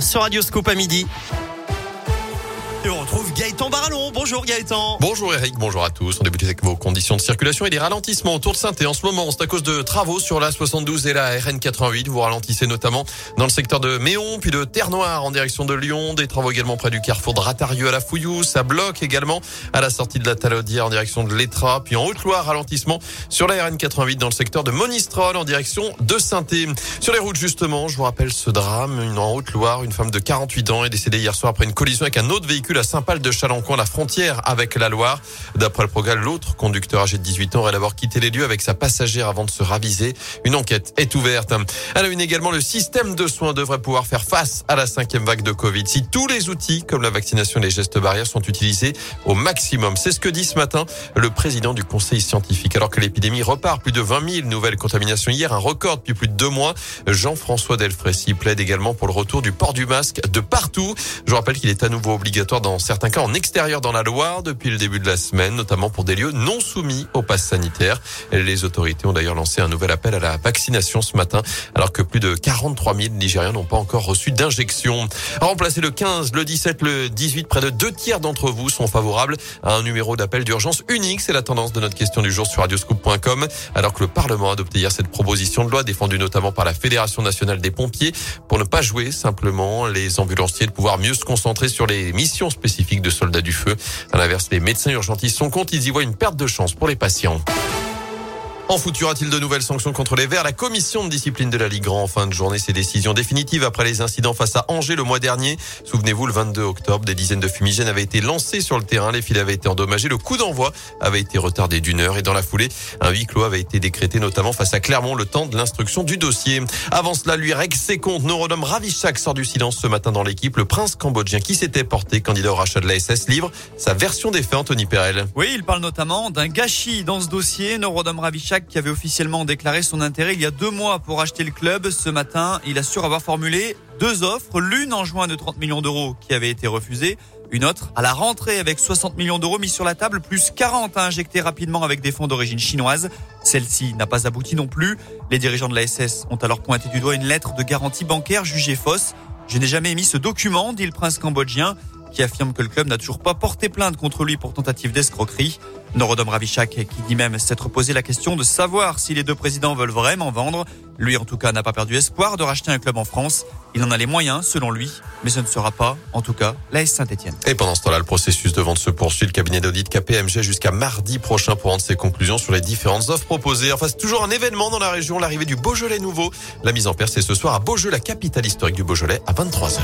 sur Radio Scoop à midi. Et on retrouve Gaëtan Barallon. Bonjour Gaëtan. Bonjour Eric, bonjour à tous. On débute avec vos conditions de circulation et des ralentissements autour de saint En ce moment, c'est à cause de travaux sur la 72 et la RN 88. Vous ralentissez notamment dans le secteur de Méon, puis de Terre-Noire en direction de Lyon. Des travaux également près du carrefour de Ratarieux à la Fouillou. Ça bloque également à la sortie de la Talaudière en direction de l'Etra. Puis en Haute-Loire, ralentissement sur la RN 88 dans le secteur de Monistrol en direction de saint Sur les routes justement, je vous rappelle ce drame. Une en Haute-Loire, une femme de 48 ans est décédée hier soir après une collision avec un autre véhicule à Saint-Pal de Chalençon, la frontière avec la Loire. D'après le progrès, l'autre conducteur âgé de 18 ans aurait d'abord quitté les lieux avec sa passagère avant de se raviser. Une enquête est ouverte. À la une également, le système de soins devrait pouvoir faire face à la cinquième vague de Covid si tous les outils comme la vaccination et les gestes barrières sont utilisés au maximum. C'est ce que dit ce matin le président du conseil scientifique. Alors que l'épidémie repart, plus de 20 000 nouvelles contaminations hier, un record depuis plus de deux mois. Jean-François Delfrécy plaide également pour le retour du port du masque de partout. Je rappelle qu'il est à nouveau obligatoire dans certains cas en extérieur dans la Loire depuis le début de la semaine, notamment pour des lieux non soumis au pass sanitaire. Les autorités ont d'ailleurs lancé un nouvel appel à la vaccination ce matin, alors que plus de 43 000 Nigériens n'ont pas encore reçu d'injection. Remplacer le 15, le 17, le 18, près de deux tiers d'entre vous sont favorables à un numéro d'appel d'urgence unique. C'est la tendance de notre question du jour sur radioscoop.com, alors que le Parlement a adopté hier cette proposition de loi défendue notamment par la Fédération nationale des pompiers pour ne pas jouer simplement les ambulanciers de pouvoir mieux se concentrer sur les missions spécifiques de soldats du feu. À l'inverse, les médecins urgentistes sont contre, ils y voient une perte de chance pour les patients. En foot, y aura-t-il de nouvelles sanctions contre les Verts? La commission de discipline de la Ligue en fin de journée ses décisions définitives après les incidents face à Angers le mois dernier. Souvenez-vous, le 22 octobre, des dizaines de fumigènes avaient été lancés sur le terrain. Les fils avaient été endommagés. Le coup d'envoi avait été retardé d'une heure et dans la foulée, un huis clos avait été décrété notamment face à Clermont le temps de l'instruction du dossier. Avant cela, lui règle ses comptes. Neurodome Ravichak sort du silence ce matin dans l'équipe. Le prince cambodgien qui s'était porté candidat au rachat de la SS livre sa version des faits, Anthony Perel. Oui, il parle notamment d'un gâchis dans ce dossier. Ravichak qui avait officiellement déclaré son intérêt il y a deux mois pour acheter le club. Ce matin, il assure avoir formulé deux offres. L'une en juin de 30 millions d'euros qui avait été refusée. Une autre à la rentrée avec 60 millions d'euros mis sur la table, plus 40 à injecter rapidement avec des fonds d'origine chinoise. Celle-ci n'a pas abouti non plus. Les dirigeants de la SS ont alors pointé du doigt une lettre de garantie bancaire jugée fausse. Je n'ai jamais émis ce document, dit le prince cambodgien qui affirme que le club n'a toujours pas porté plainte contre lui pour tentative d'escroquerie. Norodom Ravichak qui dit même s'être posé la question de savoir si les deux présidents veulent vraiment vendre. Lui en tout cas n'a pas perdu espoir de racheter un club en France. Il en a les moyens selon lui, mais ce ne sera pas en tout cas l'AS Saint-Etienne. Et pendant ce temps-là, le processus de vente se poursuit. Le cabinet d'audit KPMG jusqu'à mardi prochain pour rendre ses conclusions sur les différentes offres proposées. Enfin, c'est toujours un événement dans la région, l'arrivée du Beaujolais nouveau. La mise en place c'est ce soir à Beaujeu, la capitale historique du Beaujolais, à 23h.